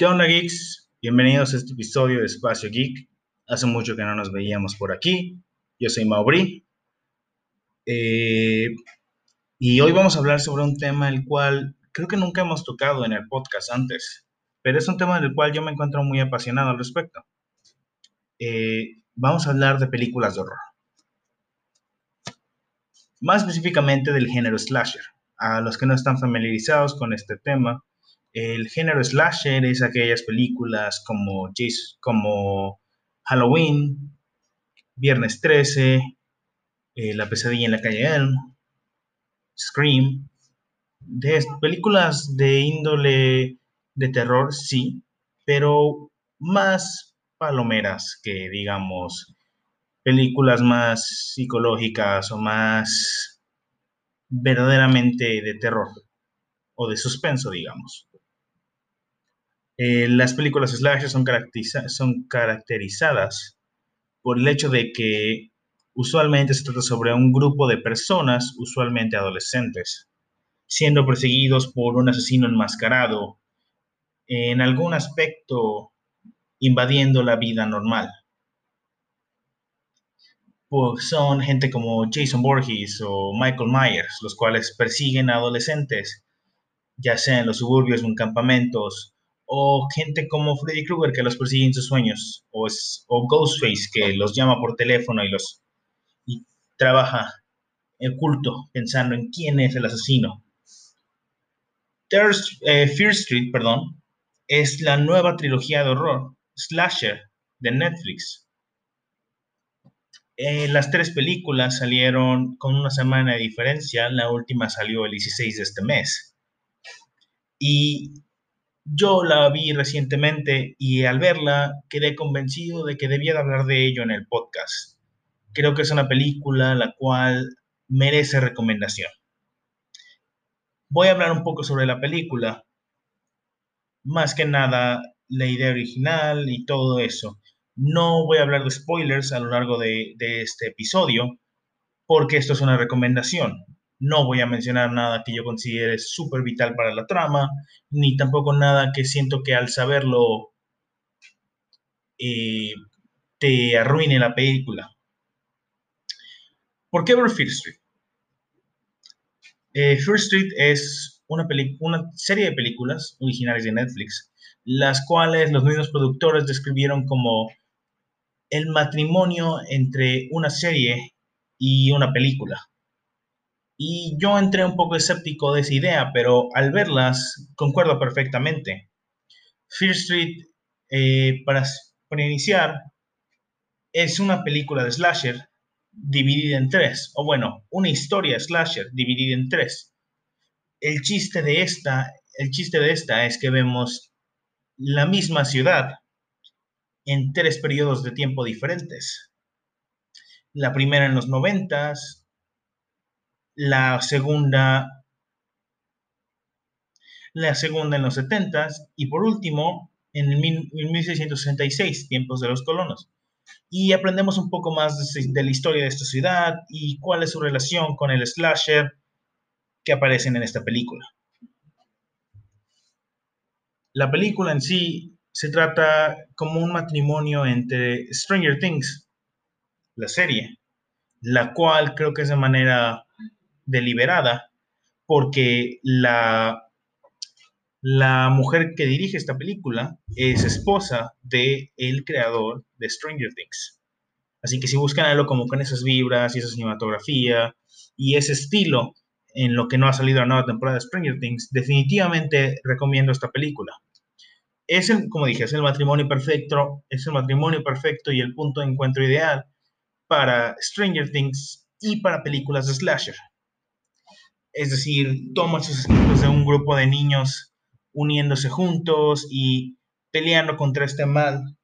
¿Qué onda, geeks? Bienvenidos a este episodio de Espacio Geek. Hace mucho que no nos veíamos por aquí. Yo soy Maubri. Eh, y hoy vamos a hablar sobre un tema el cual creo que nunca hemos tocado en el podcast antes, pero es un tema del cual yo me encuentro muy apasionado al respecto. Eh, vamos a hablar de películas de horror. Más específicamente del género slasher. A los que no están familiarizados con este tema, el género slasher es aquellas películas como, como Halloween, Viernes 13, eh, La pesadilla en la calle Elm, Scream, películas de índole de terror, sí, pero más palomeras que, digamos, películas más psicológicas o más verdaderamente de terror o de suspenso, digamos. Eh, las películas slasher son, caracterizadas por el hecho de que usualmente se trata sobre un grupo de personas, usualmente adolescentes, siendo perseguidos por un asesino enmascarado, en algún aspecto invadiendo la vida normal. Son gente como Jason Borges o Michael Myers, los cuales persiguen a adolescentes, ya sea en los suburbios o en campamentos, o gente como Freddy Krueger que los persigue en sus sueños, o, o Ghostface que los llama por teléfono y los y trabaja oculto pensando en quién es el asesino. Eh, Fear Street, perdón, es la nueva trilogía de horror, slasher, de Netflix. Eh, las tres películas salieron con una semana de diferencia, la última salió el 16 de este mes. Y yo la vi recientemente y al verla quedé convencido de que debía de hablar de ello en el podcast. Creo que es una película la cual merece recomendación. Voy a hablar un poco sobre la película, más que nada la idea original y todo eso. No voy a hablar de spoilers a lo largo de este episodio, porque esto es una recomendación. No voy a mencionar nada que yo considere súper vital para la trama, ni tampoco nada que siento que al saberlo eh, te arruine la película. ¿Por qué ver Fear Street? Eh, Street es una serie de películas originales de Netflix, las cuales los mismos productores describieron como el matrimonio entre una serie y una película. Y yo entré un poco escéptico de esa idea, pero al verlas concuerdo perfectamente. Fear Street, eh, para, para iniciar, es una película de slasher dividida en tres, o bueno, una historia slasher dividida en tres. El chiste de esta, el chiste de esta es que vemos la misma ciudad en tres periodos de tiempo diferentes. La primera en los noventas, la segunda, la segunda en los 70 y por último en, el, 1666, tiempos de los colonos. Y aprendemos un poco más de, la historia de esta ciudad y cuál es su relación con el slasher que aparecen en esta película. La película en sí se trata como un matrimonio entre Stranger Things, la serie, la cual creo que es de manera deliberada porque la, la mujer que dirige esta película es esposa de el creador de Stranger Things. Así que si buscan algo como con esas vibras y esa cinematografía y ese estilo en lo que no ha salido la nueva temporada de Stranger Things, definitivamente recomiendo esta película. Es el, como dije, es el matrimonio perfecto, es el matrimonio perfecto y el punto de encuentro ideal para Stranger Things y para películas de slasher. Es decir, toma sus ejemplos de un grupo de niños uniéndose juntos y peleando contra este mal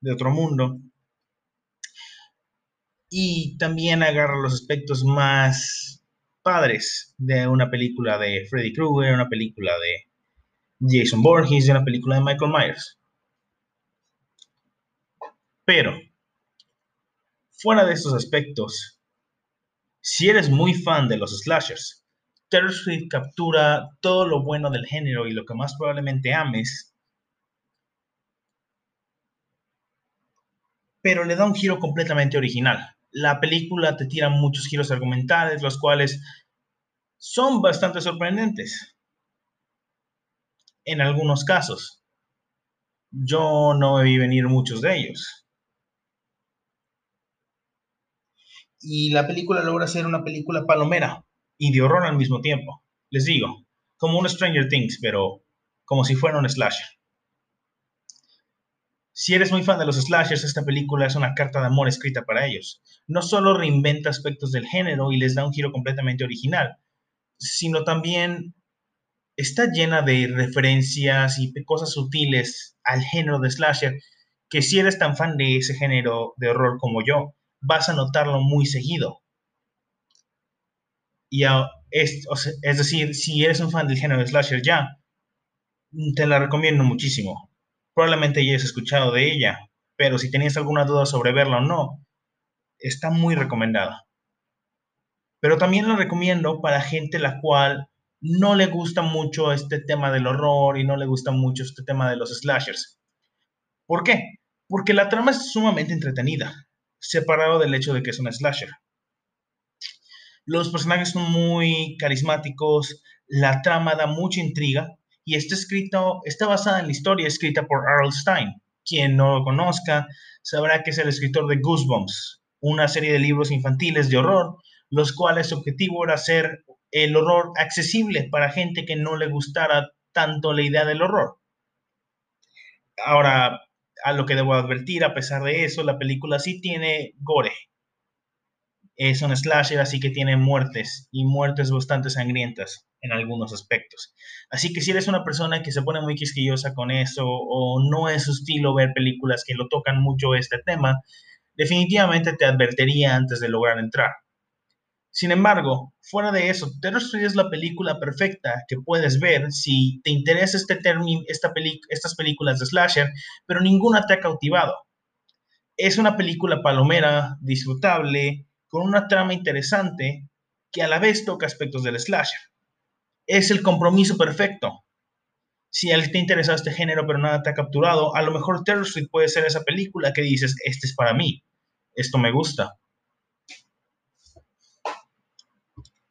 de otro mundo. Y también agarra los aspectos más padres de una película de Freddy Krueger, una película de Jason Borges, de una película de Michael Myers. Pero, fuera de estos aspectos, si eres muy fan de los slashers, Terror Street captura todo lo bueno del género y lo que más probablemente ames, pero le da un giro completamente original. La película te tira muchos giros argumentales, los cuales son bastante sorprendentes en algunos casos. Yo no vi venir muchos de ellos. Y la película logra ser una película palomera y de horror al mismo tiempo. Les digo, como un Stranger Things, pero como si fuera un slasher. Si eres muy fan de los slashers, esta película es una carta de amor escrita para ellos. No solo reinventa aspectos del género y les da un giro completamente original, sino también está llena de referencias y cosas sutiles al género de slasher que si eres tan fan de ese género de horror como yo, vas a notarlo muy seguido. Y es, es decir, si eres un fan del género de slasher ya, te la recomiendo muchísimo. Probablemente ya hayas escuchado de ella, pero si tenías alguna duda sobre verla o no, está muy recomendada. Pero también la recomiendo para gente la cual no le gusta mucho este tema del horror y no le gusta mucho este tema de los slashers. ¿Por qué? Porque la trama es sumamente entretenida, separado del hecho de que es un slasher. Los personajes son muy carismáticos, la trama da mucha intriga y está escrito, está basada en la historia escrita por Arl Stein. Quien no lo conozca sabrá que es el escritor de Goosebumps, una serie de libros infantiles de horror, los cuales su objetivo era hacer el horror accesible para gente que no le gustara tanto la idea del horror. Ahora, a lo que debo advertir, a pesar de eso, la película sí tiene gore. Es un slasher, así que tiene muertes y muertes bastante sangrientas en algunos aspectos. Así que si eres una persona que se pone muy quisquillosa con eso o no es su estilo ver películas que lo tocan mucho este tema, definitivamente te advertiría antes de lograr entrar. Sin embargo, fuera de eso, Terror Street es la película perfecta que puedes ver si te interesa este esta estas películas de slasher, pero ninguna te ha cautivado. Es una película palomera, disfrutable, con una trama interesante, que a la vez toca aspectos del slasher. Es el compromiso perfecto. Si a te interesa este género pero nada te ha capturado, a lo mejor Terror Street puede ser esa película que dices, este es para mí, esto me gusta.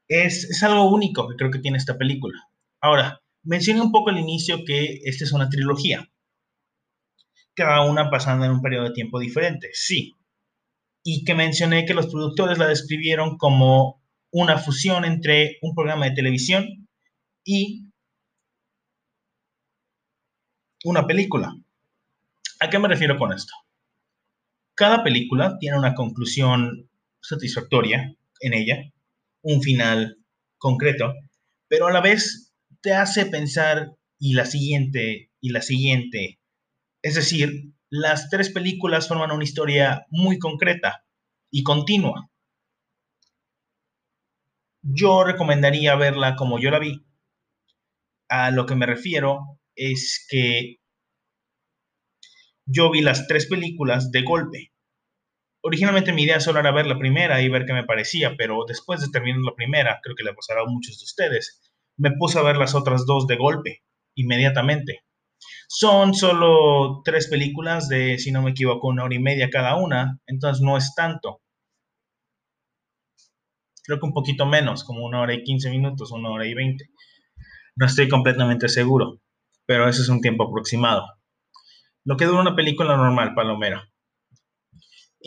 Es, algo único que creo que tiene esta película. Ahora, mencioné un poco al inicio que esta es una trilogía, cada una pasando en un periodo de tiempo diferente, sí. Y que mencioné que los productores la describieron como una fusión entre un programa de televisión y una película. ¿A qué me refiero con esto? Cada película tiene una conclusión satisfactoria en ella, un final concreto, pero a la vez te hace pensar y la siguiente y la siguiente. Es decir, las tres películas forman una historia muy concreta y continua. Yo recomendaría verla como yo la vi. A lo que me refiero es que yo vi las tres películas de golpe originalmente mi idea solo era ver la primera y ver qué me parecía, pero después de terminar la primera, creo que le pasará a muchos de ustedes, me puse a ver las otras dos de golpe, inmediatamente. Son solo tres películas de, si no me equivoco, una hora y media cada una, entonces no es tanto. Creo que un poquito menos, como una hora y quince minutos, una hora y veinte. No estoy completamente seguro, pero ese es un tiempo aproximado. Lo que dura una película normal, Palomera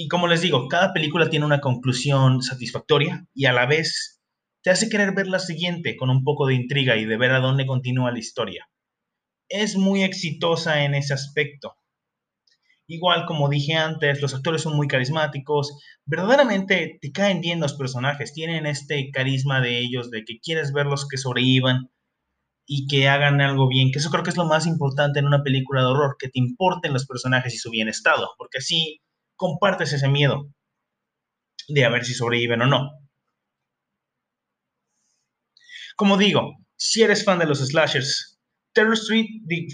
y como les digo, cada película tiene una conclusión satisfactoria y a la vez te hace querer ver la siguiente con un poco de intriga y de ver a dónde continúa la historia. Es muy exitosa en ese aspecto. Igual como dije antes, los actores son muy carismáticos, verdaderamente te caen bien los personajes, tienen este carisma de ellos, de que quieres verlos que sobrevivan y que hagan algo bien, que eso creo que es lo más importante en una película de horror, que te importen los personajes y su bienestar, porque así compartes ese miedo de a ver si sobreviven o no. Como digo, si eres fan de los slashers, Terror Street,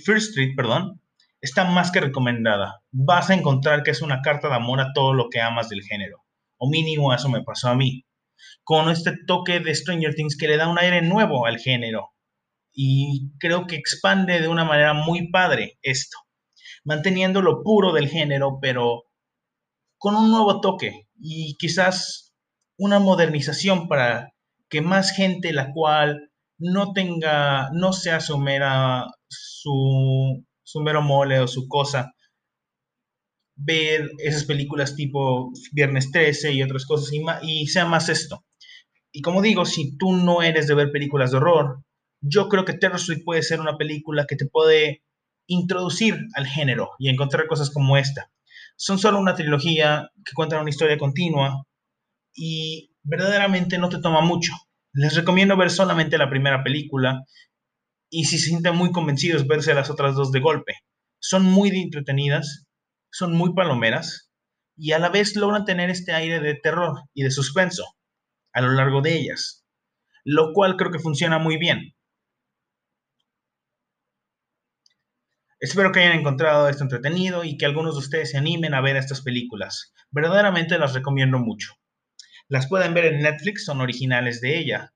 First Street, perdón, está más que recomendada. Vas a encontrar que es una carta de amor a todo lo que amas del género. O mínimo eso me pasó a mí. con este toque de Stranger Things que le da un aire nuevo al género. Y creo que expande de una manera muy padre esto, manteniendo lo puro del género, pero con un nuevo toque y quizás una modernización para que más gente la cual no tenga, no sea su su, su mero mole o su cosa, ver esas películas tipo Viernes 13 y otras cosas y, y sea más esto. Y como digo, si tú no eres de ver películas de horror, yo creo que Terror Street puede ser una película que te puede introducir al género y encontrar cosas como esta. Son solo una trilogía que cuenta una historia continua y verdaderamente no te toma mucho. Les recomiendo ver solamente la primera película y si se sienten muy convencidos verse las otras dos de golpe. Son muy entretenidas, son muy palomeras y a la vez logran tener este aire de terror y de suspenso a lo largo de ellas, lo cual creo que funciona muy bien. Espero que hayan encontrado esto entretenido y que algunos de ustedes se animen a ver estas películas. Verdaderamente las recomiendo mucho. Las pueden ver en Netflix, son originales de ella.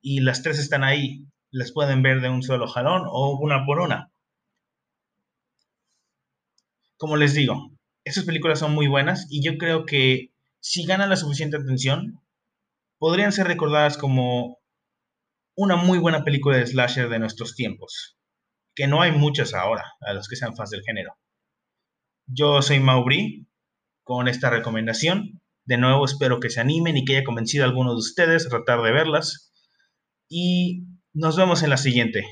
Y las tres están ahí. Las pueden ver de un solo jalón o una por una. Como les digo, estas películas son muy buenas y yo creo que si ganan la suficiente atención, podrían ser recordadas como una muy buena película de slasher de nuestros tiempos, que no hay muchas ahora, a los que sean fans del género. Yo soy Maubri con esta recomendación de nuevo, espero que se animen y que haya convencido a alguno de ustedes a tratar de verlas. Y nos vemos en la siguiente.